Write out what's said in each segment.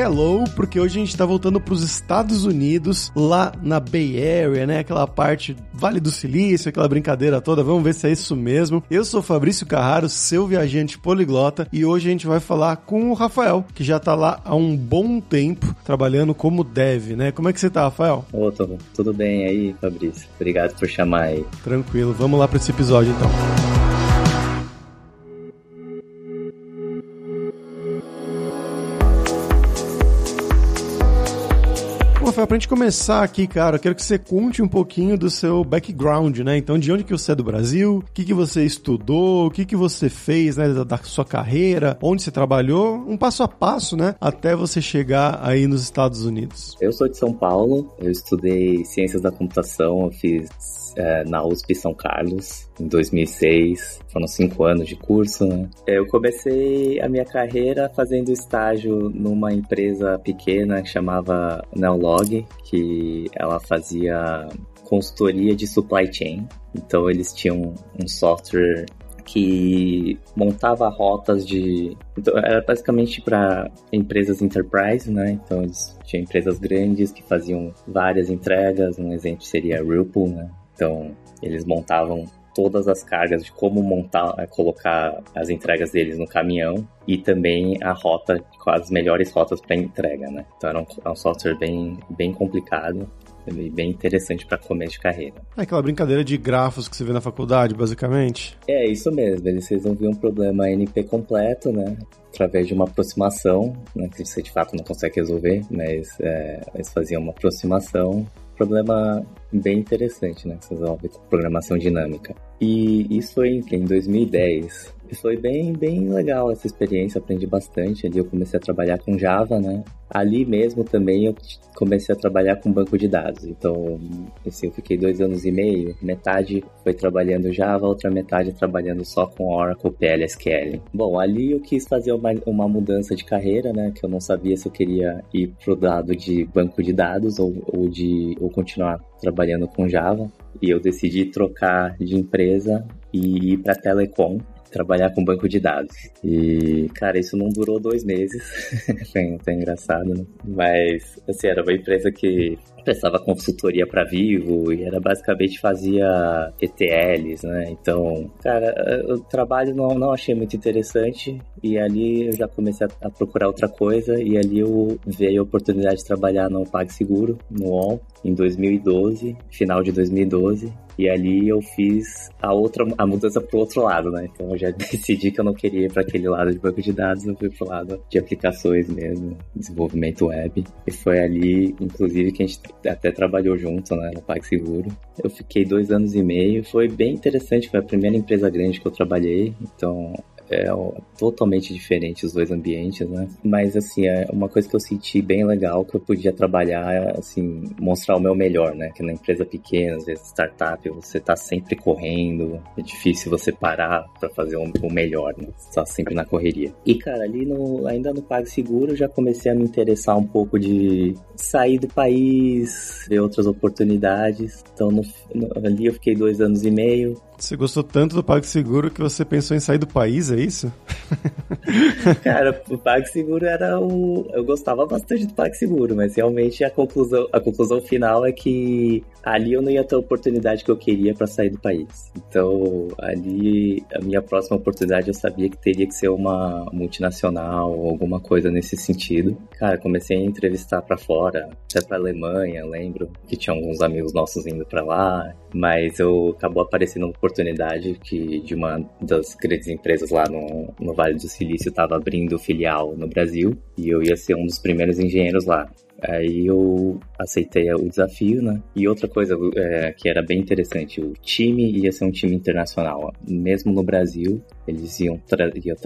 hello, porque hoje a gente tá voltando pros Estados Unidos, lá na Bay Area, né? Aquela parte Vale do Silício, aquela brincadeira toda. Vamos ver se é isso mesmo. Eu sou Fabrício Carraro, seu viajante poliglota, e hoje a gente vai falar com o Rafael, que já tá lá há um bom tempo trabalhando como dev, né? Como é que você tá, Rafael? Ô, tudo, tudo bem aí, Fabrício? Obrigado por chamar aí. Tranquilo, vamos lá para esse episódio então. Rafael, pra gente começar aqui, cara, eu quero que você conte um pouquinho do seu background, né? Então, de onde que você é do Brasil, o que que você estudou, o que que você fez, né, da, da sua carreira, onde você trabalhou, um passo a passo, né, até você chegar aí nos Estados Unidos. Eu sou de São Paulo, eu estudei Ciências da Computação, eu fiz é, na USP São Carlos em 2006. Foram cinco anos de curso. Né? Eu comecei a minha carreira fazendo estágio numa empresa pequena que chamava Neolog, que ela fazia consultoria de supply chain. Então eles tinham um software que montava rotas de. Então, era basicamente para empresas enterprise, né? Então eles tinham empresas grandes que faziam várias entregas. Um exemplo seria a Whirlpool, né? Então, eles montavam todas as cargas de como montar, eh, colocar as entregas deles no caminhão e também a rota, com as melhores rotas para entrega, né? Então era um, é um software bem, bem complicado e bem interessante para começo de carreira. É aquela brincadeira de grafos que você vê na faculdade, basicamente? É, isso mesmo. Eles resolviam um problema NP completo, né? Através de uma aproximação, né? Que você de fato não consegue resolver, mas é, eles faziam uma aproximação problema bem interessante, né? Resolve com programação dinâmica. E isso foi em 2010. E foi bem, bem legal essa experiência, aprendi bastante. Ali eu comecei a trabalhar com Java, né? Ali mesmo também eu comecei a trabalhar com banco de dados. Então, assim, eu fiquei dois anos e meio. Metade foi trabalhando Java, outra metade trabalhando só com Oracle PLSQL. Bom, ali eu quis fazer uma, uma mudança de carreira, né? Que eu não sabia se eu queria ir pro lado de banco de dados ou, ou de ou continuar trabalhando com Java. E eu decidi trocar de empresa e ir para Telecom, trabalhar com banco de dados. E, cara, isso não durou dois meses. foi até engraçado, né? Mas, assim, era uma empresa que prestava consultoria para Vivo e era basicamente fazia ETLs, né? Então, cara, o trabalho não, não achei muito interessante e ali eu já comecei a, a procurar outra coisa e ali eu veio a oportunidade de trabalhar no PagSeguro, no UOL, em 2012, final de 2012. E ali eu fiz a outra a mudança pro outro lado, né? Então eu já decidi que eu não queria ir para aquele lado de banco de dados, eu fui pro lado de aplicações mesmo, desenvolvimento web. E foi ali, inclusive, que a gente até trabalhou junto, né, no PagSeguro. Eu fiquei dois anos e meio, foi bem interessante, foi a primeira empresa grande que eu trabalhei, então é totalmente diferente os dois ambientes, né? Mas assim, é uma coisa que eu senti bem legal que eu podia trabalhar, assim, mostrar o meu melhor, né? Que na empresa pequena, às vezes startup, você tá sempre correndo, é difícil você parar para fazer o melhor, né? Você tá sempre na correria. E cara, ali no, ainda no PagSeguro eu já comecei a me interessar um pouco de sair do país, ver outras oportunidades. Então no, no, ali eu fiquei dois anos e meio, você gostou tanto do PagSeguro que você pensou em sair do país, é isso? Cara, o PagSeguro era o... Eu gostava bastante do PagSeguro, mas realmente a conclusão, a conclusão final é que ali eu não ia ter a oportunidade que eu queria para sair do país. Então, ali, a minha próxima oportunidade eu sabia que teria que ser uma multinacional ou alguma coisa nesse sentido. Cara, comecei a entrevistar para fora, até pra Alemanha, lembro que tinha alguns amigos nossos indo para lá, mas eu acabou aparecendo uma oportunidade que de uma das grandes empresas lá no, no Vale do Silício estava abrindo filial no Brasil e eu ia ser um dos primeiros engenheiros lá. Aí eu aceitei o desafio, né? E outra coisa é, que era bem interessante, o time ia ser um time internacional. Mesmo no Brasil, eles iam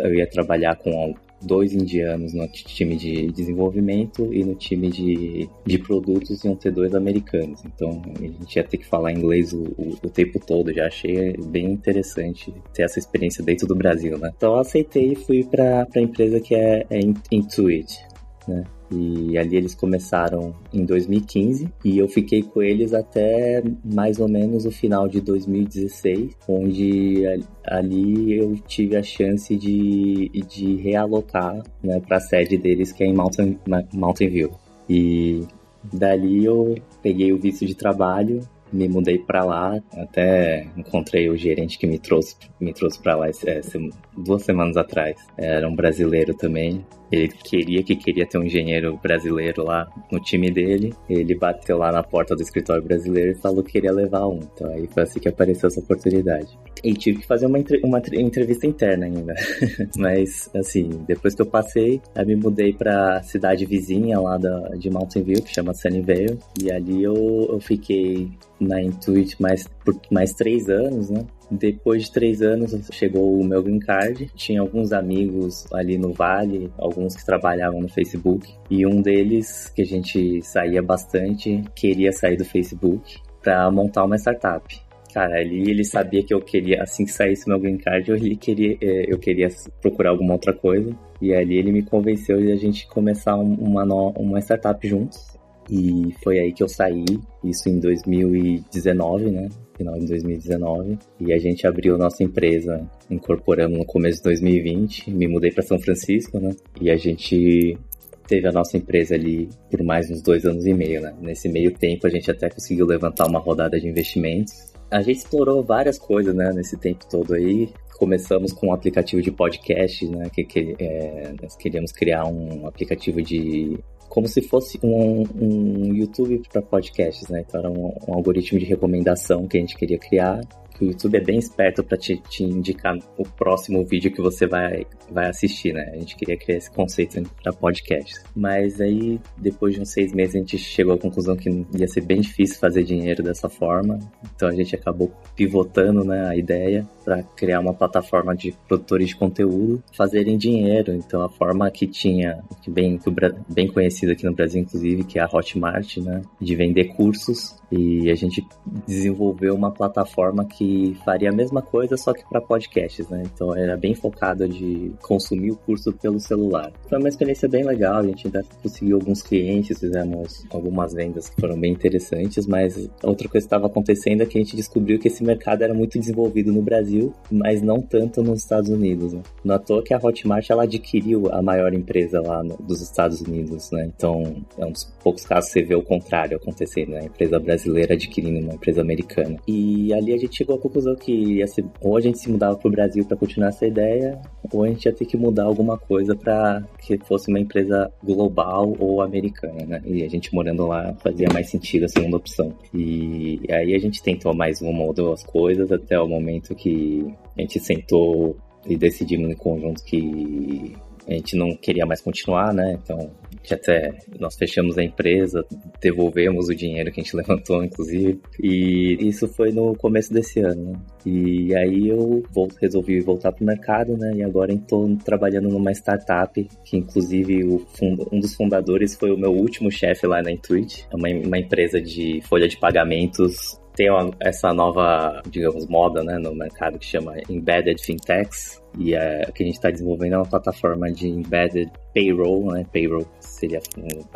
eu ia trabalhar com dois indianos no time de desenvolvimento e no time de, de produtos iam ter dois americanos. Então a gente ia ter que falar inglês o, o, o tempo todo. Já achei bem interessante ter essa experiência dentro do Brasil, né? Então aceitei e fui para a empresa que é, é Intuit, né? E ali eles começaram em 2015 e eu fiquei com eles até mais ou menos o final de 2016, onde ali eu tive a chance de, de realocar né, para a sede deles, que é em Mountain, Mountain View. E dali eu peguei o visto de trabalho me mudei para lá, até encontrei o gerente que me trouxe, me trouxe para lá duas semanas atrás. Era um brasileiro também. Ele queria que queria ter um engenheiro brasileiro lá no time dele. Ele bateu lá na porta do escritório brasileiro e falou que queria levar um. Então aí foi assim que apareceu essa oportunidade. E tive que fazer uma, uma entrevista interna ainda. Mas, assim, depois que eu passei, eu me mudei pra cidade vizinha lá da, de Mountain View, que chama Sunnyvale. E ali eu, eu fiquei na Intuit mais, por mais três anos, né? Depois de três anos chegou o meu green card. Tinha alguns amigos ali no Vale, alguns que trabalhavam no Facebook. E um deles, que a gente saía bastante, queria sair do Facebook para montar uma startup. Cara, ali ele sabia que eu queria, assim que saísse meu green card, eu queria, é, eu queria procurar alguma outra coisa. E ali ele me convenceu de a gente começar uma, uma startup juntos. E foi aí que eu saí, isso em 2019, né? Final de 2019. E a gente abriu nossa empresa, incorporamos no começo de 2020. Me mudei para São Francisco, né? E a gente teve a nossa empresa ali por mais uns dois anos e meio, né? Nesse meio tempo a gente até conseguiu levantar uma rodada de investimentos. A gente explorou várias coisas, né? Nesse tempo todo aí começamos com um aplicativo de podcast, né? Que, que é, nós queríamos criar um aplicativo de como se fosse um, um YouTube para podcasts, né? Então era um, um algoritmo de recomendação que a gente queria criar o YouTube é bem esperto para te, te, indicar o próximo vídeo que você vai, vai assistir, né? A gente queria criar esse conceito para podcast. Mas aí, depois de uns seis meses, a gente chegou à conclusão que ia ser bem difícil fazer dinheiro dessa forma. Então a gente acabou pivotando né, a ideia para criar uma plataforma de produtores de conteúdo fazerem dinheiro. Então a forma que tinha, que bem, bem conhecida aqui no Brasil, inclusive, que é a Hotmart, né? De vender cursos. E a gente desenvolveu uma plataforma que faria a mesma coisa, só que para podcasts, né? Então era bem focado de consumir o curso pelo celular. Foi uma experiência bem legal, a gente ainda conseguiu alguns clientes, fizemos algumas vendas que foram bem interessantes, mas outra coisa que estava acontecendo é que a gente descobriu que esse mercado era muito desenvolvido no Brasil, mas não tanto nos Estados Unidos. Né? Não à toa que a Hotmart ela adquiriu a maior empresa lá no, dos Estados Unidos, né? Então é um dos poucos casos que você vê o contrário acontecendo, né? A empresa brasileira adquirindo uma empresa americana. E ali a gente chegou conclusão que ser, ou a gente se mudava pro Brasil para continuar essa ideia, ou a gente ia ter que mudar alguma coisa para que fosse uma empresa global ou americana, né? E a gente morando lá fazia mais sentido a segunda opção. E aí a gente tentou mais uma ou duas coisas até o momento que a gente sentou e decidimos em conjunto que a gente não queria mais continuar, né? Então até nós fechamos a empresa, devolvemos o dinheiro que a gente levantou, inclusive. E isso foi no começo desse ano. Né? E aí eu resolvi voltar para o mercado, né? E agora estou trabalhando numa startup, que inclusive um dos fundadores foi o meu último chefe lá na Intuit. É uma, uma empresa de folha de pagamentos tem essa nova, digamos, moda né, no mercado que chama Embedded Fintechs. E o que a gente está desenvolvendo é uma plataforma de Embedded Payroll, né? Payroll seria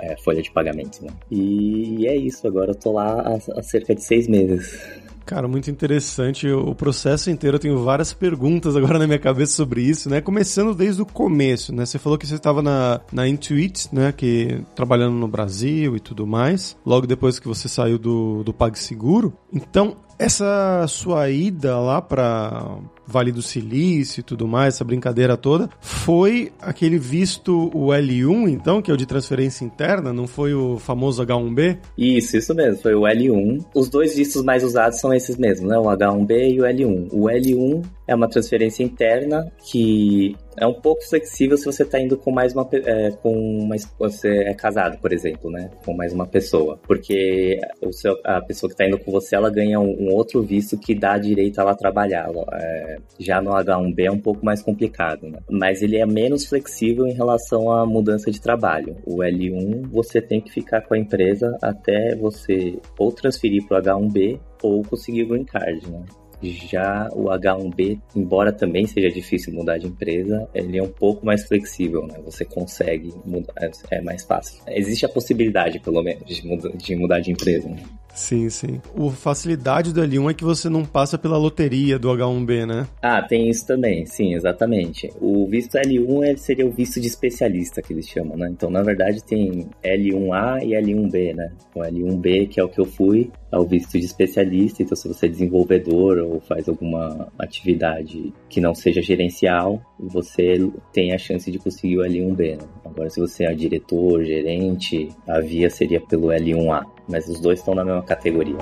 é, folha de pagamento, né? E é isso, agora eu tô lá há, há cerca de seis meses. Cara, muito interessante o processo inteiro. Eu tenho várias perguntas agora na minha cabeça sobre isso, né? Começando desde o começo, né? Você falou que você estava na, na Intuit, né? Que trabalhando no Brasil e tudo mais. Logo depois que você saiu do, do PagSeguro. Então, essa sua ida lá para Vale do Silício e tudo mais, essa brincadeira toda, foi aquele visto o L1, então, que é o de transferência interna, não foi o famoso H1B? Isso, isso mesmo, foi o L1. Os dois vistos mais usados são esses mesmos, né? O H1B e o L1. O L1 é uma transferência interna que é um pouco flexível se você está indo com mais uma é, com uma você é casado, por exemplo, né, com mais uma pessoa, porque o seu, a pessoa que está indo com você ela ganha um, um, outro visto que dá direito a ela trabalhar. É, já no H1B é um pouco mais complicado, né? mas ele é menos flexível em relação à mudança de trabalho. O L1 você tem que ficar com a empresa até você ou transferir para o H1B ou conseguir o green card, né? Já o H1B, embora também seja difícil mudar de empresa, ele é um pouco mais flexível, né? Você consegue mudar, é mais fácil. Existe a possibilidade, pelo menos, de mudar de, mudar de empresa. Né? Sim, sim. A facilidade do L1 é que você não passa pela loteria do H1B, né? Ah, tem isso também, sim, exatamente. O visto L1 ele seria o visto de especialista que eles chamam, né? Então, na verdade, tem L1A e L1B, né? O L1B, que é o que eu fui, é o visto de especialista. Então, se você é desenvolvedor ou faz alguma atividade que não seja gerencial, você tem a chance de conseguir o L1B, né? Agora, se você é diretor, gerente, a via seria pelo L1A. Mas os dois estão na mesma categoria.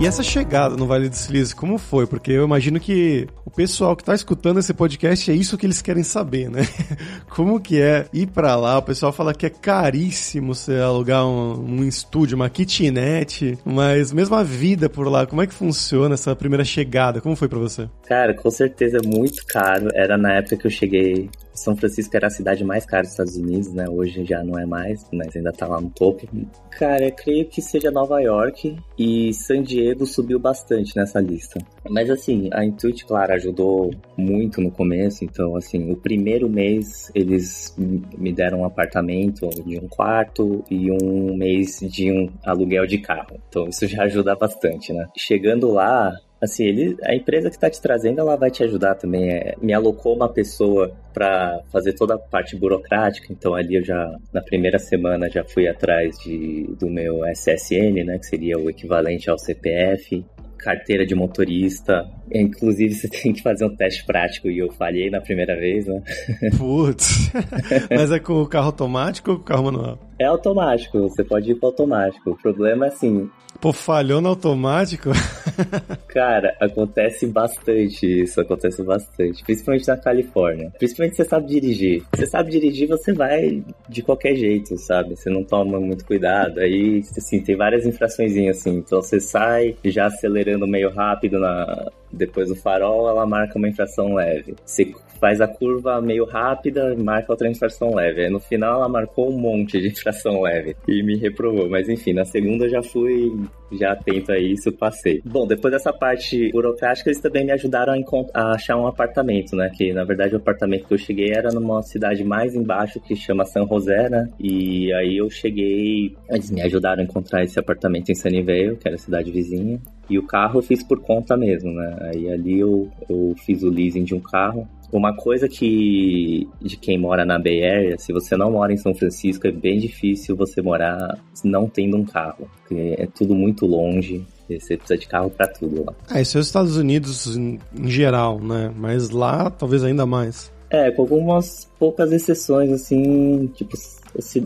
E essa chegada no Vale do Silício, como foi? Porque eu imagino que o pessoal que está escutando esse podcast é isso que eles querem saber, né? Como que é ir para lá? O pessoal fala que é caríssimo você alugar um, um estúdio, uma kitnet, mas mesmo a vida por lá, como é que funciona essa primeira chegada? Como foi para você? Cara, com certeza muito caro. Era na época que eu cheguei são Francisco era a cidade mais cara dos Estados Unidos, né? Hoje já não é mais, mas ainda tá lá no topo. Cara, eu creio que seja Nova York e San Diego subiu bastante nessa lista. Mas assim, a Intuit, claro, ajudou muito no começo. Então, assim, o primeiro mês eles me deram um apartamento de um quarto e um mês de um aluguel de carro. Então, isso já ajuda bastante, né? Chegando lá, Assim, ele, a empresa que está te trazendo, ela vai te ajudar também. É, me alocou uma pessoa para fazer toda a parte burocrática, então ali eu já, na primeira semana, já fui atrás de, do meu SSN, né, que seria o equivalente ao CPF, carteira de motorista. Inclusive, você tem que fazer um teste prático e eu falhei na primeira vez, né? Putz, mas é com o carro automático ou com o carro manual? É automático, você pode ir para automático. O problema é assim, Pô, falhou no automático? Cara, acontece bastante isso, acontece bastante. Principalmente na Califórnia. Principalmente se você sabe dirigir. Se você sabe dirigir, você vai de qualquer jeito, sabe? Você não toma muito cuidado. Aí, assim, tem várias infrações assim. Então você sai já acelerando meio rápido na, depois do farol, ela marca uma infração leve. Você faz a curva meio rápida, marca outra infração leve. Aí no final ela marcou um monte de infração leve e me reprovou. Mas enfim, na segunda eu já fui já atento a isso, passei. Bom, depois dessa parte burocrática, eles também me ajudaram a, a, achar um apartamento, né? Que na verdade o apartamento que eu cheguei era numa cidade mais embaixo que chama San José, né? E aí eu cheguei, eles me ajudaram a encontrar esse apartamento em Sunnyvale, que era a cidade vizinha. E o carro eu fiz por conta mesmo, né? Aí ali eu, eu fiz o leasing de um carro. Uma coisa que de quem mora na Bay Area, se você não mora em São Francisco, é bem difícil você morar não tendo um carro, porque é tudo muito longe. Você precisa de carro para tudo lá. Ah, isso é os Estados Unidos em, em geral, né? Mas lá talvez ainda mais. É, com algumas poucas exceções, assim, tipo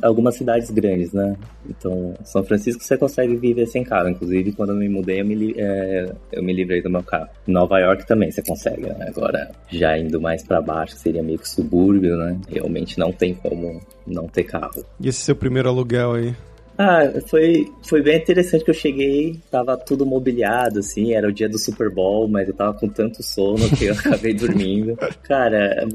algumas cidades grandes, né? Então, São Francisco você consegue viver sem carro. Inclusive, quando eu me mudei, eu me, é, eu me livrei do meu carro. Nova York também você consegue, né? Agora, já indo mais para baixo, seria meio que subúrbio, né? Realmente não tem como não ter carro. E esse seu primeiro aluguel aí? Ah, foi, foi bem interessante que eu cheguei, tava tudo mobiliado, assim, era o dia do Super Bowl, mas eu tava com tanto sono que eu acabei dormindo. Cara,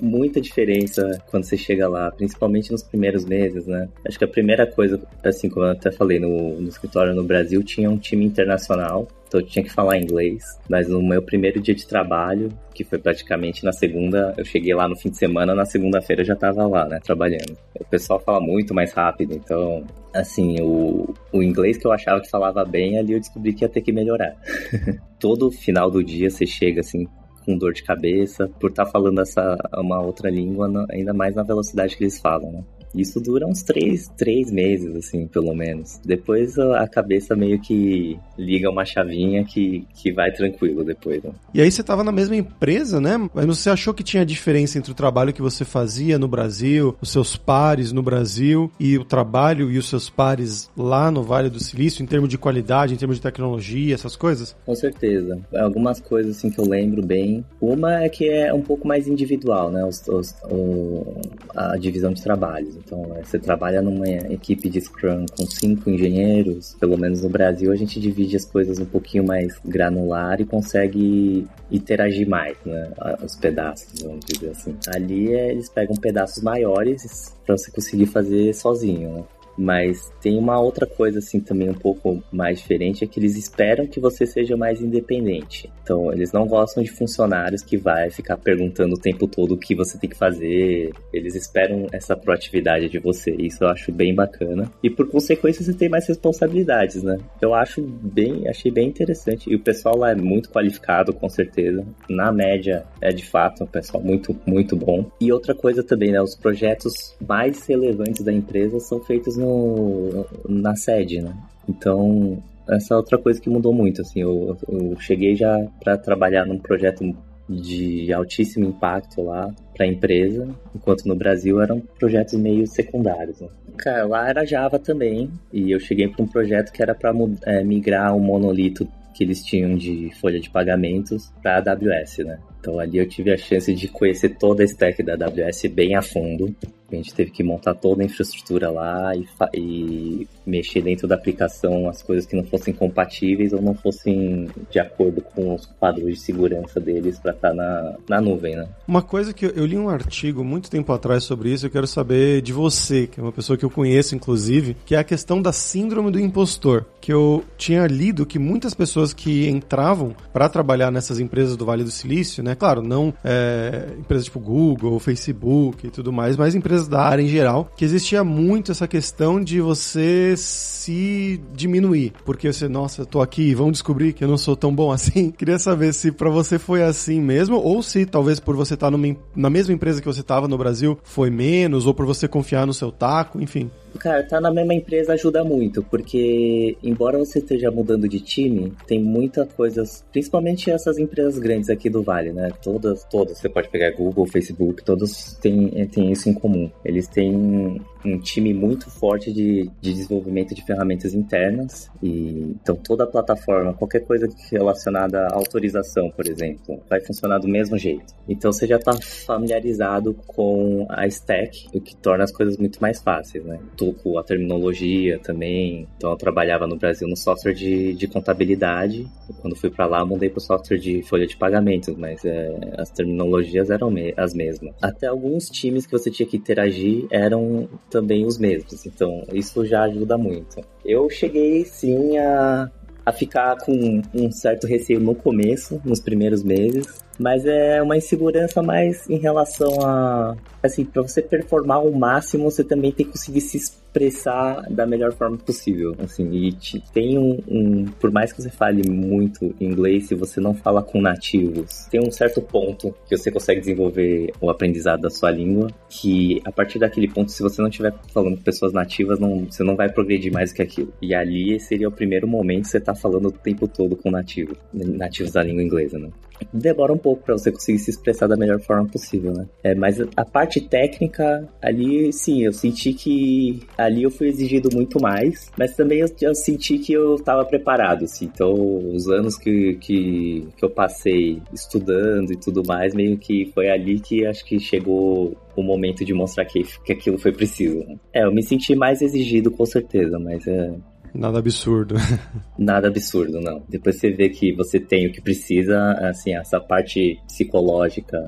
muita diferença quando você chega lá, principalmente nos primeiros meses, né? Acho que a primeira coisa, assim, como eu até falei, no, no escritório no Brasil tinha um time internacional, então eu tinha que falar inglês. Mas no meu primeiro dia de trabalho, que foi praticamente na segunda, eu cheguei lá no fim de semana, na segunda-feira eu já tava lá, né, trabalhando. O pessoal fala muito mais rápido, então, assim, o, o inglês que eu achava que falava bem, ali eu descobri que ia ter que melhorar. Todo final do dia você chega assim, com dor de cabeça por estar tá falando essa uma outra língua, ainda mais na velocidade que eles falam, né? Isso dura uns três, três meses, assim, pelo menos. Depois a cabeça meio que liga uma chavinha que, que vai tranquilo depois. Né? E aí você tava na mesma empresa, né? Mas você achou que tinha diferença entre o trabalho que você fazia no Brasil, os seus pares no Brasil e o trabalho e os seus pares lá no Vale do Silício, em termos de qualidade, em termos de tecnologia, essas coisas? Com certeza. Algumas coisas, assim, que eu lembro bem. Uma é que é um pouco mais individual, né? Os, os, o, a divisão de trabalhos. Então, é, você trabalha numa equipe de Scrum com cinco engenheiros, pelo menos no Brasil, a gente divide as coisas um pouquinho mais granular e consegue interagir mais, né? Os pedaços, vamos dizer assim. Ali é, eles pegam pedaços maiores para você conseguir fazer sozinho, né? Mas tem uma outra coisa assim também um pouco mais diferente, é que eles esperam que você seja mais independente. Então, eles não gostam de funcionários que vai ficar perguntando o tempo todo o que você tem que fazer. Eles esperam essa proatividade de você. Isso eu acho bem bacana. E por consequência, você tem mais responsabilidades, né? Eu acho bem, achei bem interessante. E o pessoal lá é muito qualificado, com certeza. Na média, é de fato um pessoal muito, muito bom. E outra coisa também, né? Os projetos mais relevantes da empresa são feitos no, na sede, né? Então, essa é outra coisa que mudou muito, assim, eu, eu cheguei já para trabalhar num projeto de altíssimo impacto lá para a empresa, enquanto no Brasil eram projetos meio secundários. Né? Cara, lá era Java também, e eu cheguei para um projeto que era para é, migrar o monolito que eles tinham de folha de pagamentos para AWS, né? Então ali eu tive a chance de conhecer toda a stack da AWS bem a fundo. A gente teve que montar toda a infraestrutura lá e, e, mexer dentro da aplicação as coisas que não fossem compatíveis ou não fossem de acordo com os padrões de segurança deles para estar tá na, na nuvem, né? Uma coisa que eu, li um artigo muito tempo atrás sobre isso, eu quero saber de você, que é uma pessoa que eu conheço inclusive, que é a questão da síndrome do impostor, que eu tinha lido que muitas pessoas que entravam para trabalhar nessas empresas do Vale do Silício, né? Claro, não é, empresas tipo Google, Facebook e tudo mais, mas empresas da área em geral, que existia muito essa questão de você se diminuir. Porque você, nossa, tô aqui, vão descobrir que eu não sou tão bom assim. Queria saber se para você foi assim mesmo, ou se talvez por você estar tá na mesma empresa que você estava no Brasil foi menos, ou por você confiar no seu taco, enfim. Cara, tá na mesma empresa ajuda muito, porque embora você esteja mudando de time, tem muita coisas, principalmente essas empresas grandes aqui do Vale, né? Todas, todas, você pode pegar Google, Facebook, todos têm, têm isso em comum. Eles têm um time muito forte de, de desenvolvimento de ferramentas internas e então toda a plataforma, qualquer coisa relacionada à autorização, por exemplo, vai funcionar do mesmo jeito. Então você já está familiarizado com a stack, o que torna as coisas muito mais fáceis, né? Com a terminologia também. Então eu trabalhava no Brasil no software de, de contabilidade. Quando fui para lá, mudei para o software de folha de pagamentos, mas é, as terminologias eram me as mesmas. Até alguns times que você tinha que interagir eram também os mesmos. Então, isso já ajuda muito. Eu cheguei sim a, a ficar com um certo receio no começo, nos primeiros meses, mas é uma insegurança mais em relação a. Assim, para você performar ao máximo, você também tem que conseguir se expressar da melhor forma possível. Assim, e te, tem um, um, Por mais que você fale muito inglês, se você não fala com nativos, tem um certo ponto que você consegue desenvolver o aprendizado da sua língua, que a partir daquele ponto, se você não estiver falando com pessoas nativas, não, você não vai progredir mais que aquilo. E ali seria o primeiro momento que você tá falando o tempo todo com nativos, nativos da língua inglesa, né? Demora um pouco para você conseguir se expressar da melhor forma possível, né? É, mas a parte técnica, ali, sim, eu senti que ali eu fui exigido muito mais, mas também eu, eu senti que eu estava preparado, assim. Então, os anos que, que, que eu passei estudando e tudo mais, meio que foi ali que acho que chegou o momento de mostrar que, que aquilo foi preciso. Né? É, eu me senti mais exigido, com certeza, mas é, Nada absurdo. Nada absurdo, não. Depois você vê que você tem o que precisa, assim, essa parte psicológica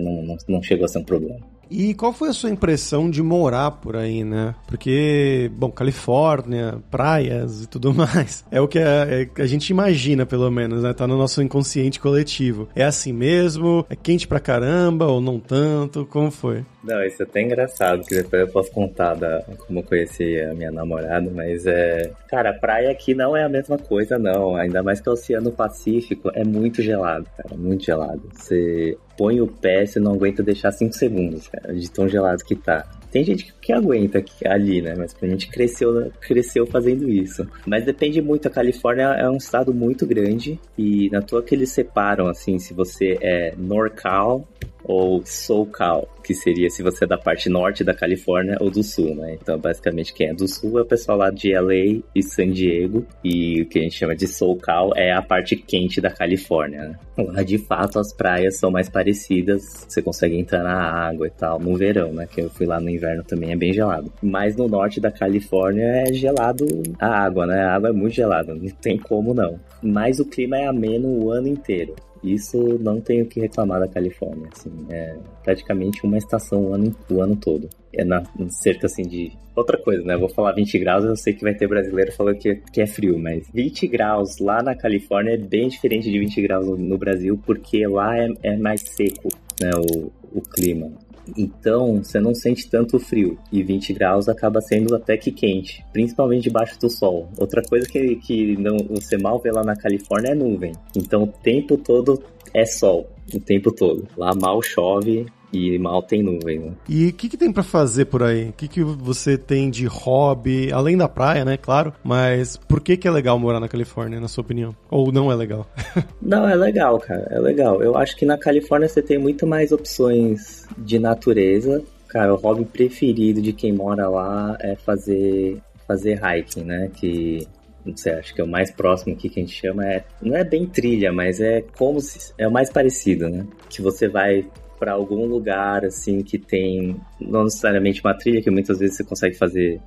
não, não, não chegou a ser um problema. E qual foi a sua impressão de morar por aí, né? Porque, bom, Califórnia, praias e tudo mais, é o que a, é, a, gente imagina, pelo menos, né? Tá no nosso inconsciente coletivo. É assim mesmo? É quente pra caramba ou não tanto? Como foi? Não, isso é até engraçado, que depois eu posso contar da, como eu conheci a minha namorada, mas é. Cara, praia aqui não é a mesma coisa, não. Ainda mais que o Oceano Pacífico é muito gelado, cara, muito gelado. Você põe o pé, você não aguenta deixar 5 segundos, cara, de tão gelado que tá. Tem gente que aguenta ali, né? Mas a gente cresceu, cresceu fazendo isso. Mas depende muito. A Califórnia é um estado muito grande e na toa que eles separam, assim, se você é NorCal ou SoCal, que seria se você é da parte norte da Califórnia ou do sul, né? Então, basicamente, quem é do sul é o pessoal lá de LA e San Diego, e o que a gente chama de SoCal é a parte quente da Califórnia, né? Lá, de fato, as praias são mais parecidas, você consegue entrar na água e tal, no verão, né? Que eu fui lá no inverno também, é bem gelado. Mas no norte da Califórnia é gelado a água, né? A água é muito gelada, não tem como não. Mas o clima é ameno o ano inteiro. Isso não tenho que reclamar da Califórnia, assim, é praticamente uma estação o ano, o ano todo. É na cerca assim de outra coisa, né? vou falar 20 graus, eu sei que vai ter brasileiro falando que, que é frio, mas 20 graus lá na Califórnia é bem diferente de 20 graus no Brasil, porque lá é, é mais seco, né? O, o clima. Então, você não sente tanto frio. E 20 graus acaba sendo até que quente, principalmente debaixo do sol. Outra coisa que, que não, você mal vê lá na Califórnia é nuvem. Então, o tempo todo é sol. O tempo todo. Lá mal chove, e mal tem nuvem. Né? E o que, que tem para fazer por aí? O que, que você tem de hobby, além da praia, né? Claro, mas por que, que é legal morar na Califórnia, na sua opinião? Ou não é legal? não, é legal, cara, é legal. Eu acho que na Califórnia você tem muito mais opções de natureza. Cara, o hobby preferido de quem mora lá é fazer fazer hiking, né? Que não sei, acho que é o mais próximo aqui que a gente chama é não é bem trilha, mas é como se é o mais parecido, né? Que você vai para algum lugar assim que tem não necessariamente uma trilha que muitas vezes você consegue fazer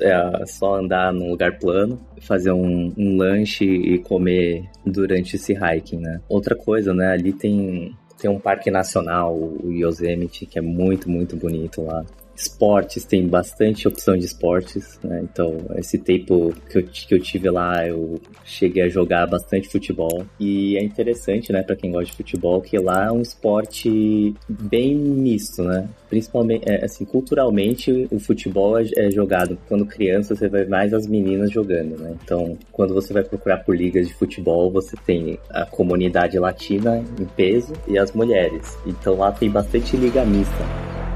é, só andar num lugar plano fazer um, um lanche e comer durante esse hiking né? Outra coisa né ali tem tem um parque nacional o Yosemite que é muito muito bonito lá esportes, tem bastante opção de esportes, né? Então, esse tempo que eu, que eu tive lá, eu cheguei a jogar bastante futebol. E é interessante, né, para quem gosta de futebol, que lá é um esporte bem misto, né? Principalmente, é, assim, culturalmente, o futebol é, é jogado. Quando criança, você vai mais as meninas jogando, né? Então, quando você vai procurar por ligas de futebol, você tem a comunidade latina em peso e as mulheres. Então, lá tem bastante liga mista.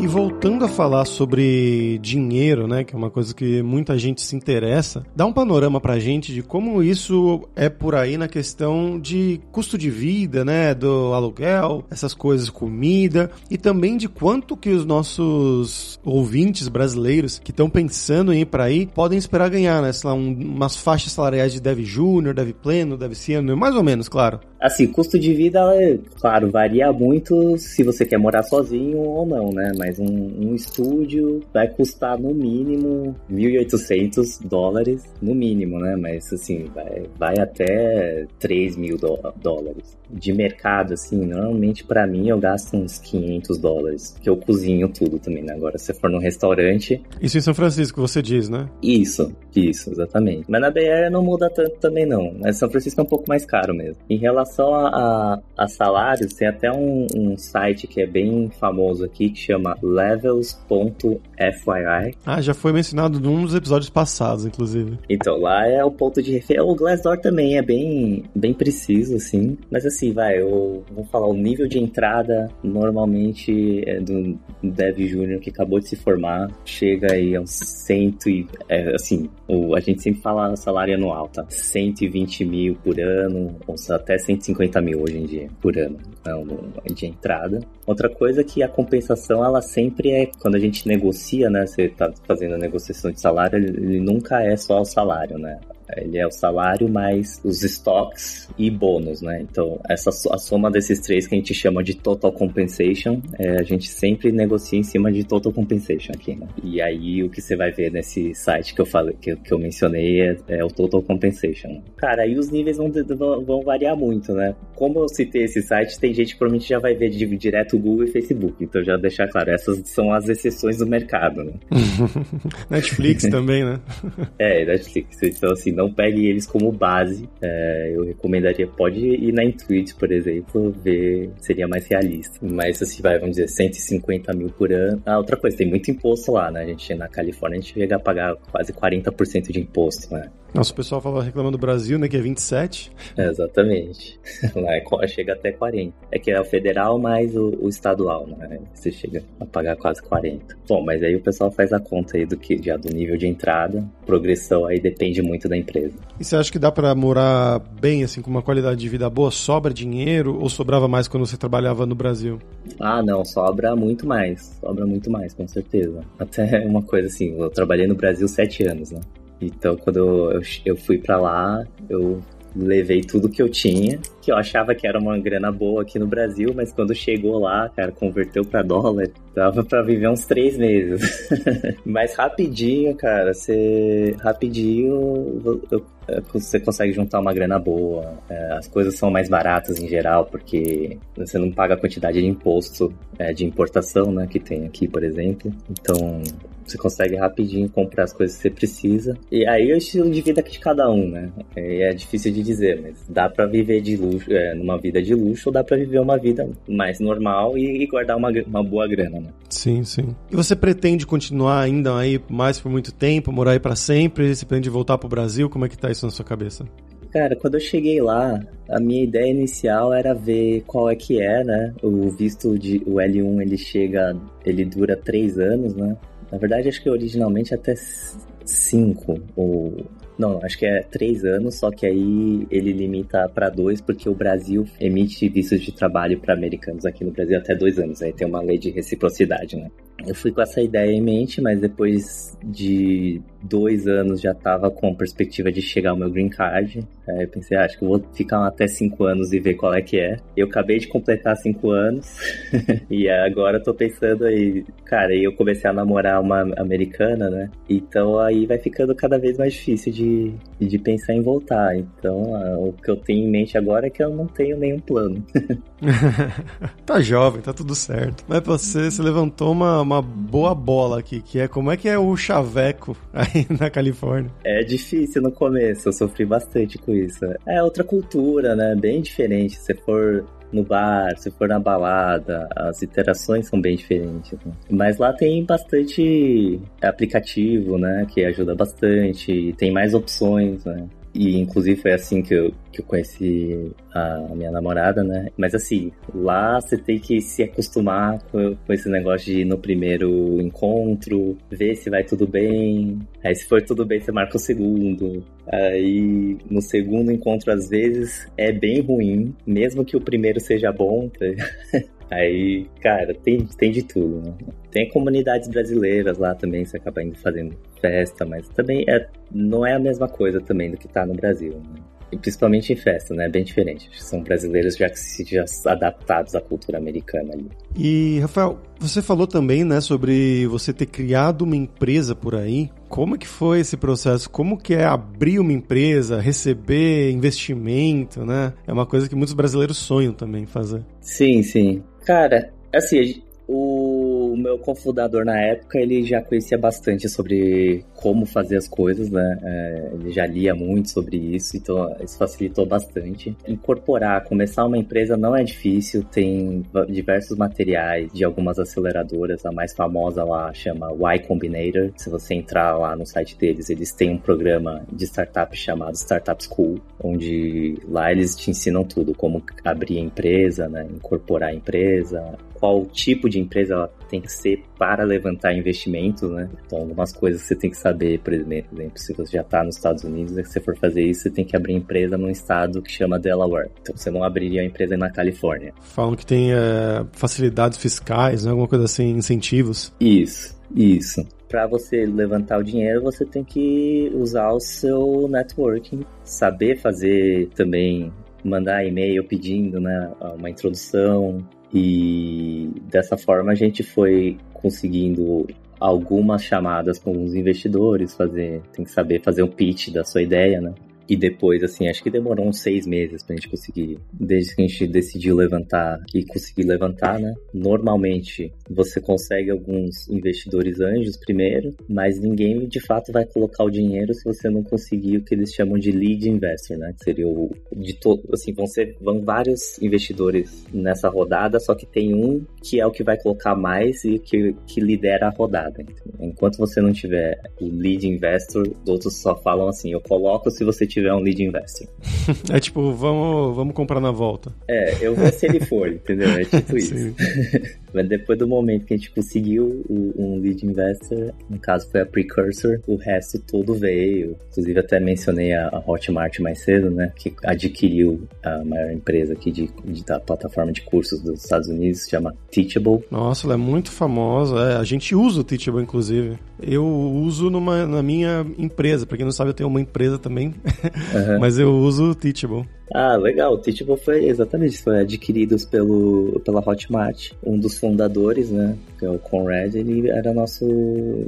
E voltando a falar sobre dinheiro, né, que é uma coisa que muita gente se interessa, dá um panorama pra gente de como isso é por aí na questão de custo de vida, né, do aluguel, essas coisas, comida, e também de quanto que os nossos ouvintes brasileiros que estão pensando em ir para aí podem esperar ganhar, né, sei lá, um, umas faixas salariais de dev júnior, dev pleno, dev sênior, mais ou menos, claro. Assim, custo de vida, claro, varia muito se você quer morar sozinho ou não, né, mas mas um, um estúdio vai custar no mínimo 1.800 dólares, no mínimo, né? Mas assim, vai, vai até 3 mil dólares. De mercado, assim, normalmente para mim eu gasto uns 500 dólares, que eu cozinho tudo também, né? Agora, se for num restaurante... Isso em São Francisco, você diz, né? Isso, isso, exatamente. Mas na BR não muda tanto também, não. Mas São Francisco é um pouco mais caro mesmo. Em relação a, a, a salários, tem até um, um site que é bem famoso aqui, que chama levels.fyi. Ah, já foi mencionado num dos episódios passados, inclusive. Então, lá é o ponto de referência. O Glassdoor também é bem, bem preciso, assim. Mas assim, vai, eu vou falar, o nível de entrada normalmente é do Dev Júnior que acabou de se formar, chega aí a uns cento e... É, assim, o, a gente sempre fala salário anual, tá? 120 mil por ano, ou até 150 mil hoje em dia, por ano, não, de entrada. Outra coisa é que a compensação, ela sempre é, quando a gente negocia, né, você tá fazendo a negociação de salário, ele nunca é só o salário, né? Ele é o salário mais os estoques e bônus, né? Então, essa a soma desses três que a gente chama de total compensation, é, a gente sempre negocia em cima de total compensation aqui, né? E aí o que você vai ver nesse site que eu falei, que, que eu mencionei é, é, o total compensation. Cara, aí os níveis vão, vão, variar muito, né? Como eu citei esse site, tem gente que provavelmente já vai ver direto Google e Facebook. Então já deixar claro, essas são as exceções do mercado, né? Netflix também, né? é, Netflix. Então assim, não pegue eles como base. É, eu recomendaria, pode ir na Intuit, por exemplo, ver, seria mais realista. Mas assim, vai, vamos dizer, 150 mil por ano. Ah, outra coisa, tem muito imposto lá, né? A gente, na Califórnia, a gente chega a pagar quase 40% de imposto, né? Nossa, o pessoal fala reclamando do Brasil, né? Que é 27. É, exatamente. Lá é, chega até 40. É que é o federal mais o, o, estadual, né? Você chega a pagar quase 40. Bom, mas aí o pessoal faz a conta aí do que já do nível de entrada. Progressão aí depende muito da empresa. E você acha que dá para morar bem, assim, com uma qualidade de vida boa? Sobra dinheiro ou sobrava mais quando você trabalhava no Brasil? Ah, não, sobra muito mais. Sobra muito mais, com certeza. Até uma coisa assim, eu trabalhei no Brasil sete anos, né? Então, quando eu, eu fui para lá, eu levei tudo que eu tinha que eu achava que era uma grana boa aqui no Brasil, mas quando chegou lá, cara, converteu para dólar, dava para viver uns três meses. mas rapidinho, cara, você rapidinho eu, você consegue juntar uma grana boa. É, as coisas são mais baratas em geral, porque você não paga a quantidade de imposto é, de importação, né, que tem aqui, por exemplo. Então, você consegue rapidinho comprar as coisas que você precisa. E aí é o estilo de vida de cada um, né? É, é difícil de dizer, mas dá para viver de luxo, é, numa vida de luxo, ou dá para viver uma vida mais normal e, e guardar uma, uma boa grana, né? Sim, sim. E você pretende continuar ainda aí mais por muito tempo, morar aí para sempre? Você pretende voltar pro Brasil? Como é que tá isso na sua cabeça? Cara, quando eu cheguei lá, a minha ideia inicial era ver qual é que é, né? O visto de o L1 ele chega, ele dura três anos, né? Na verdade, acho que originalmente até cinco ou não, acho que é três anos, só que aí ele limita para dois, porque o Brasil emite vistos de trabalho para americanos aqui no Brasil até dois anos. Aí tem uma lei de reciprocidade, né? Eu fui com essa ideia em mente, mas depois de dois anos já tava com a perspectiva de chegar ao meu green card. Aí eu pensei, ah, acho que eu vou ficar até cinco anos e ver qual é que é. Eu acabei de completar cinco anos e agora eu tô pensando aí, cara, e eu comecei a namorar uma americana, né? Então aí vai ficando cada vez mais difícil de, de pensar em voltar. Então o que eu tenho em mente agora é que eu não tenho nenhum plano. tá jovem, tá tudo certo. Mas você se levantou uma, uma boa bola aqui, que é como é que é o chaveco aí na Califórnia? É difícil no começo, eu sofri bastante com isso. É outra cultura, né? Bem diferente. Se for no bar, se for na balada, as interações são bem diferentes. Né? Mas lá tem bastante aplicativo, né? Que ajuda bastante, tem mais opções, né? E inclusive foi assim que eu, que eu conheci a minha namorada, né? Mas assim, lá você tem que se acostumar com, com, esse negócio de ir no primeiro encontro, ver se vai tudo bem. Aí se for tudo bem, você marca o segundo. Aí no segundo encontro, às vezes, é bem ruim, mesmo que o primeiro seja bom. Aí, cara, tem, tem de tudo. Né? Tem comunidades brasileiras lá também, você acaba indo fazendo festa, mas também é, não é a mesma coisa também do que tá no Brasil. Né? E principalmente em festa, né? É bem diferente. São brasileiros já, já adaptados à cultura americana ali. E, Rafael, você falou também, né, sobre você ter criado uma empresa por aí. Como que foi esse processo? Como que é abrir uma empresa, receber investimento, né? É uma coisa que muitos brasileiros sonham também fazer. Sim, sim. Cara, assim, o meu cofundador na época, ele já conhecia bastante sobre como fazer as coisas, né? É, ele já lia muito sobre isso, então isso facilitou bastante. Incorporar, começar uma empresa não é difícil, tem diversos materiais de algumas aceleradoras, a mais famosa lá chama Y Combinator. Se você entrar lá no site deles, eles têm um programa de startup chamado Startup School, onde lá eles te ensinam tudo, como abrir empresa, né? incorporar a empresa, qual tipo de empresa ela tem que ser para levantar investimento, né? Então, algumas coisas que você tem que saber, por exemplo, se você já está nos Estados Unidos, se você for fazer isso, você tem que abrir empresa num estado que chama Delaware. Então, você não abriria a empresa na Califórnia. Falam que tem é, facilidades fiscais, né? alguma coisa assim, incentivos. Isso, isso para você levantar o dinheiro, você tem que usar o seu networking, saber fazer também, mandar e-mail pedindo né, uma introdução, e dessa forma a gente foi conseguindo algumas chamadas com os investidores, fazer, tem que saber fazer um pitch da sua ideia, né? E depois, assim, acho que demorou uns seis meses pra gente conseguir. Desde que a gente decidiu levantar e conseguir levantar, né? Normalmente você consegue alguns investidores anjos primeiro, mas ninguém de fato vai colocar o dinheiro se você não conseguir o que eles chamam de lead investor, né? Que seria o de todo, assim, vão ser vão vários investidores nessa rodada, só que tem um que é o que vai colocar mais e que, que lidera a rodada. Enquanto você não tiver o lead investor, os outros só falam assim: eu coloco se você tiver tiver um lead investor. é tipo, vamos, vamos comprar na volta. É, eu vou se ele for, entendeu? É tipo isso. Mas depois do momento que a gente conseguiu um lead investor, no caso foi a Precursor, o resto todo veio. Inclusive até mencionei a Hotmart mais cedo, né? Que adquiriu a maior empresa aqui de, de da plataforma de cursos dos Estados Unidos, se chama Teachable. Nossa, ela é muito famosa. É, a gente usa o Teachable, inclusive. Eu uso numa, na minha empresa. Pra quem não sabe, eu tenho uma empresa também uhum. mas eu uso o Teachable. Ah, legal. O Teachable foi exatamente isso. Foi adquirido pelo, pela Hotmart. Um dos fundadores, né? Que é o Conrad, ele era nosso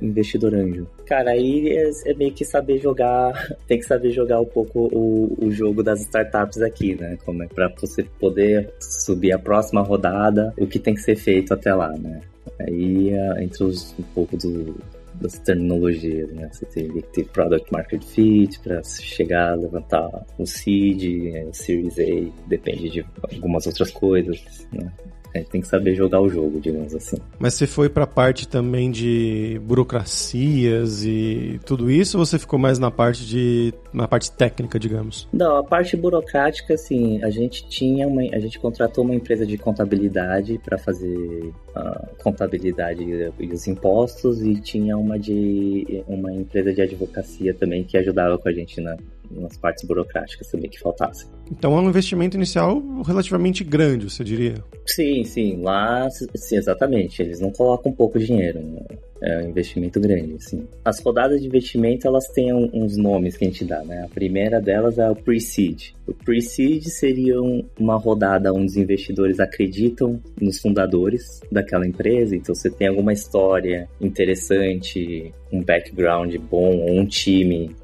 investidor anjo. Cara, aí é, é meio que saber jogar. Tem que saber jogar um pouco o, o jogo das startups aqui, né? Como é pra você poder subir a próxima rodada, o que tem que ser feito até lá, né? Aí é, entre os, um pouco do, das terminologias, né? Você teria que ter Product Market Fit para chegar a levantar o seed, o Series A, depende de algumas outras coisas, né? A gente tem que saber jogar o jogo, digamos assim. Mas você foi para a parte também de burocracias e tudo isso, ou você ficou mais na parte de na parte técnica, digamos? Não, a parte burocrática, assim, a gente tinha uma, a gente contratou uma empresa de contabilidade para fazer a contabilidade e os impostos e tinha uma de uma empresa de advocacia também que ajudava com a gente na nas partes burocráticas também que faltassem. Então é um investimento inicial relativamente grande, você diria? Sim, sim. Lá, sim, exatamente. Eles não colocam pouco dinheiro. Né? É um investimento grande, assim. As rodadas de investimento, elas têm uns nomes que a gente dá, né? A primeira delas é o Pre-Seed. O Pre-Seed seria uma rodada onde os investidores acreditam nos fundadores daquela empresa. Então, você tem alguma história interessante, um background bom, ou um time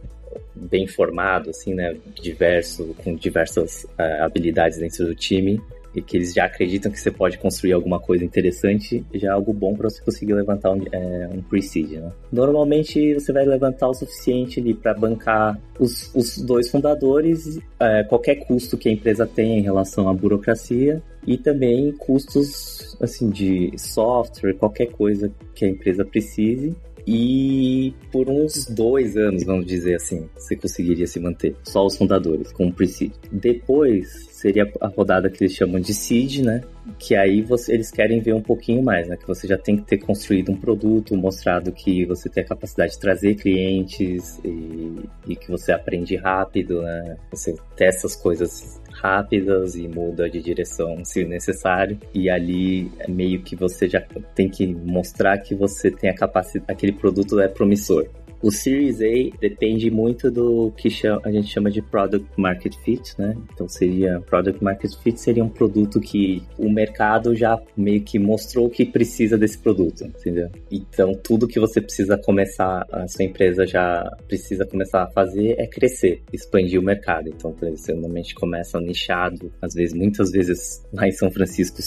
bem formado, assim, né? Diverso, com diversas uh, habilidades dentro do time e que eles já acreditam que você pode construir alguma coisa interessante, já é algo bom para você conseguir levantar um, é, um pre-seed, né? Normalmente você vai levantar o suficiente ali para bancar os, os, dois fundadores, é, qualquer custo que a empresa tem em relação à burocracia e também custos assim de software, qualquer coisa que a empresa precise e por uns dois anos, vamos dizer assim, você conseguiria se manter. Só os fundadores, com o pre-seed. Depois seria a rodada que eles chamam de seed, né? Que aí você, eles querem ver um pouquinho mais, né? Que você já tem que ter construído um produto, mostrado que você tem a capacidade de trazer clientes e, e que você aprende rápido, né? Você testa as coisas rápidas e muda de direção se necessário. E ali meio que você já tem que mostrar que você tem a capacidade, aquele produto é promissor. O Series A depende muito do que a gente chama de Product Market Fit, né? Então seria Product Market Fit seria um produto que o mercado já meio que mostrou que precisa desse produto, entendeu? Então tudo que você precisa começar, a sua empresa já precisa começar a fazer é crescer, expandir o mercado. Então, por exemplo, você normalmente começa nichado, às vezes, muitas vezes lá em São Francisco,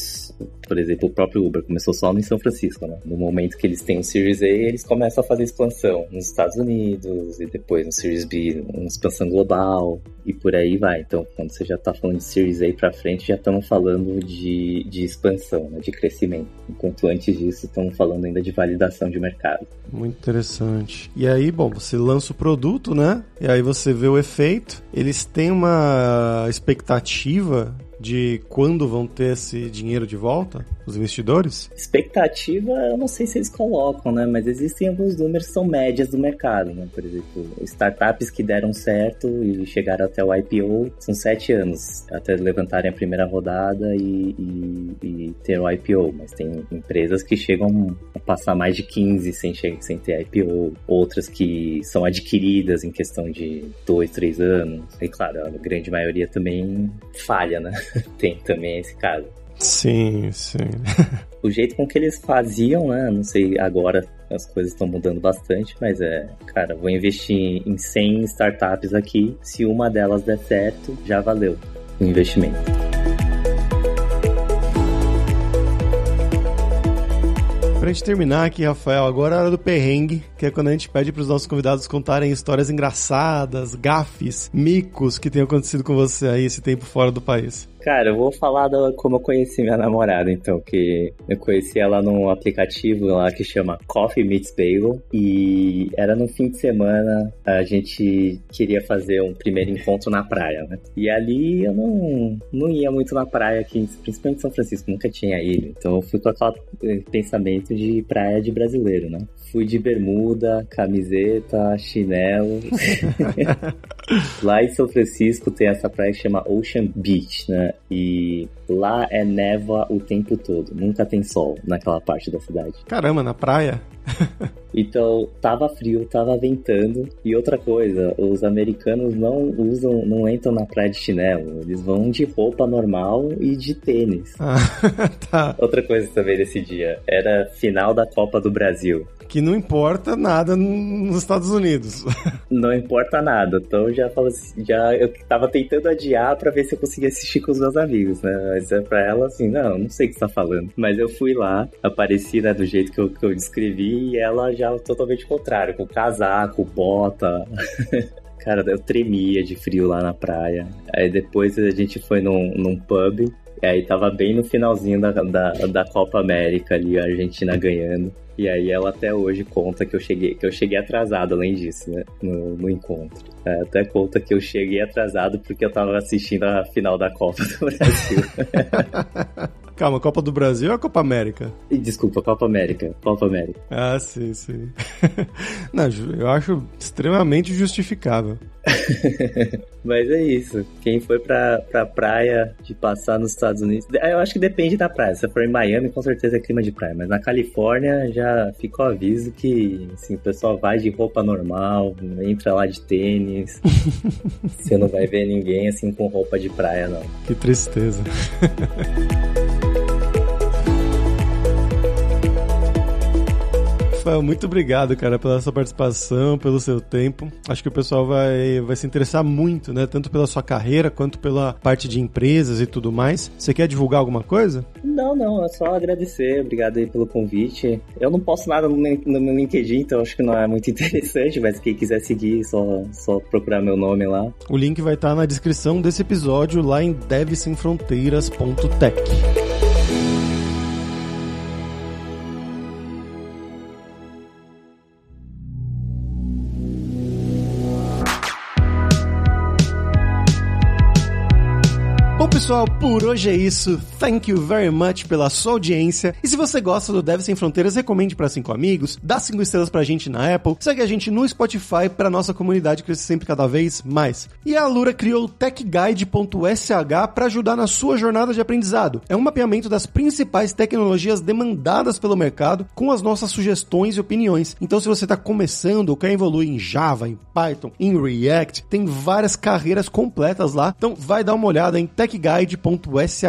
por exemplo, o próprio Uber começou só em São Francisco, né? No momento que eles têm o Series A, eles começam a fazer expansão nos Estados Estados Unidos, e depois no Series B, uma expansão global, e por aí vai. Então, quando você já está falando de Series A para frente, já estamos falando de, de expansão, né, de crescimento. Enquanto antes disso, estamos falando ainda de validação de mercado. Muito interessante. E aí, bom, você lança o produto, né? E aí você vê o efeito. Eles têm uma expectativa de quando vão ter esse dinheiro de volta, os investidores? Expectativa, eu não sei se eles colocam, né? Mas existem alguns números que são médias do mercado, né? Por exemplo, startups que deram certo e chegaram até o IPO são sete anos até levantarem a primeira rodada e, e, e ter o IPO. Mas tem empresas que chegam a passar mais de 15 sem, sem ter IPO, outras que são adquiridas em questão de dois, três anos. E claro, a grande maioria também falha, né? tem também esse caso. Sim, sim. o jeito com que eles faziam, né? Não sei, agora as coisas estão mudando bastante, mas é, cara, vou investir em 100 startups aqui. Se uma delas der certo, já valeu o investimento. Pra gente terminar aqui, Rafael, agora é a hora do perrengue, que é quando a gente pede pros nossos convidados contarem histórias engraçadas, gafes, micos que tenham acontecido com você aí esse tempo fora do país. Cara, eu vou falar do, como eu conheci minha namorada, então, que eu conheci ela num aplicativo lá que chama Coffee Meets Bagel e era no fim de semana, a gente queria fazer um primeiro encontro na praia, né? E ali eu não, não ia muito na praia aqui, principalmente em São Francisco, nunca tinha ido, então eu fui com aquele pensamento de praia de brasileiro, né? Fui de bermuda, camiseta, chinelo. Lá em São Francisco tem essa praia que chama Ocean Beach, né? E lá é névoa o tempo todo, nunca tem sol naquela parte da cidade. Caramba, na praia? Então, tava frio, tava ventando. E outra coisa, os americanos não usam, não entram na praia de chinelo. Eles vão de roupa normal e de tênis. Ah, tá. Outra coisa também desse dia, era final da Copa do Brasil. Que não importa nada nos Estados Unidos. Não importa nada. Então já assim, já eu tava tentando adiar para ver se eu conseguia assistir com os meus amigos, né? Mas é pra ela assim, não, não sei o que você tá falando. Mas eu fui lá, apareci, né, do jeito que eu, que eu descrevi, e ela já totalmente contrário, com casaco, bota. Cara, eu tremia de frio lá na praia. Aí depois a gente foi num, num pub. E aí tava bem no finalzinho da, da, da Copa América ali, a Argentina ganhando. E aí ela até hoje conta que eu cheguei, que eu cheguei atrasado, além disso, né? No, no encontro. É, até conta que eu cheguei atrasado porque eu tava assistindo a final da Copa do Brasil. Calma, Copa do Brasil ou a Copa América? Desculpa, Copa América. Copa América. Ah, sim, sim. Não, eu acho extremamente justificável. Mas é isso. Quem foi pra, pra praia de passar nos Estados Unidos. Eu acho que depende da praia. Se for em Miami, com certeza é clima de praia. Mas na Califórnia já ficou aviso que assim, o pessoal vai de roupa normal, entra lá de tênis. Você não vai ver ninguém assim com roupa de praia, não. Que tristeza. Muito obrigado, cara, pela sua participação, pelo seu tempo. Acho que o pessoal vai, vai se interessar muito, né? Tanto pela sua carreira quanto pela parte de empresas e tudo mais. Você quer divulgar alguma coisa? Não, não, é só agradecer. Obrigado aí pelo convite. Eu não posto nada no, no meu LinkedIn, então acho que não é muito interessante, mas quem quiser seguir, só, só procurar meu nome lá. O link vai estar na descrição desse episódio lá em devsemfronteiras.tech. pessoal, por hoje é isso. Thank you very much pela sua audiência. E se você gosta do Deve Sem Fronteiras, recomende para cinco amigos, dá cinco estrelas pra gente na Apple, segue a gente no Spotify para nossa comunidade crescer sempre cada vez mais. E a Alura criou o techguide.sh para ajudar na sua jornada de aprendizado. É um mapeamento das principais tecnologias demandadas pelo mercado com as nossas sugestões e opiniões. Então, se você está começando ou quer evoluir em Java, em Python, em React, tem várias carreiras completas lá. Então, vai dar uma olhada em techguide guide.sh.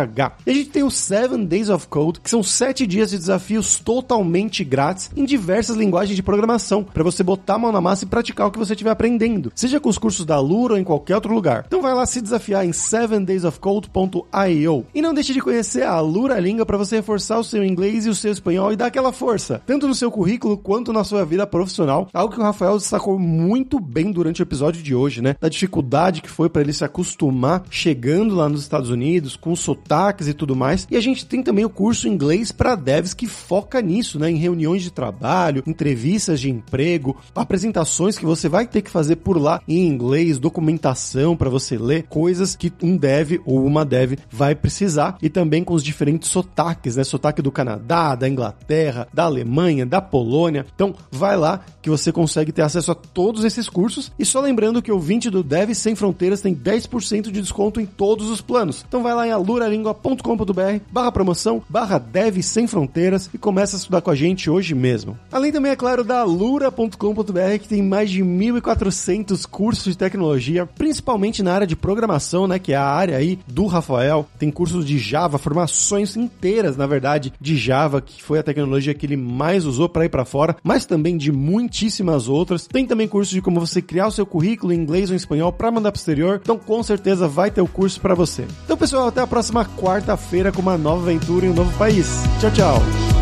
E a gente tem o 7 Days of Code, que são 7 dias de desafios totalmente grátis em diversas linguagens de programação, para você botar a mão na massa e praticar o que você estiver aprendendo, seja com os cursos da Lura ou em qualquer outro lugar. Então vai lá se desafiar em 7daysofcode.io. E não deixe de conhecer a Lura Língua para você reforçar o seu inglês e o seu espanhol e dar aquela força, tanto no seu currículo quanto na sua vida profissional, algo que o Rafael destacou muito bem durante o episódio de hoje, né? Da dificuldade que foi para ele se acostumar chegando lá nos Estados Unidos Unidos, com sotaques e tudo mais. E a gente tem também o curso inglês para devs que foca nisso, né? Em reuniões de trabalho, entrevistas de emprego, apresentações que você vai ter que fazer por lá em inglês, documentação para você ler, coisas que um dev ou uma dev vai precisar e também com os diferentes sotaques, né? Sotaque do Canadá, da Inglaterra, da Alemanha, da Polônia. Então, vai lá que você consegue ter acesso a todos esses cursos. E só lembrando que o 20 do Dev Sem Fronteiras tem 10% de desconto em todos os planos. Então vai lá em aluralingua.com.br barra promoção, barra Dev Sem Fronteiras e começa a estudar com a gente hoje mesmo. Além também, é claro, da alura.com.br que tem mais de 1.400 cursos de tecnologia, principalmente na área de programação, né, que é a área aí do Rafael. Tem cursos de Java, formações inteiras, na verdade, de Java, que foi a tecnologia que ele mais usou para ir para fora, mas também de muitíssimas outras. Tem também curso de como você criar o seu currículo em inglês ou em espanhol para mandar pro exterior. Então, com certeza vai ter o curso para você. Então, pessoal, até a próxima quarta-feira com uma nova aventura em um novo país. Tchau, tchau.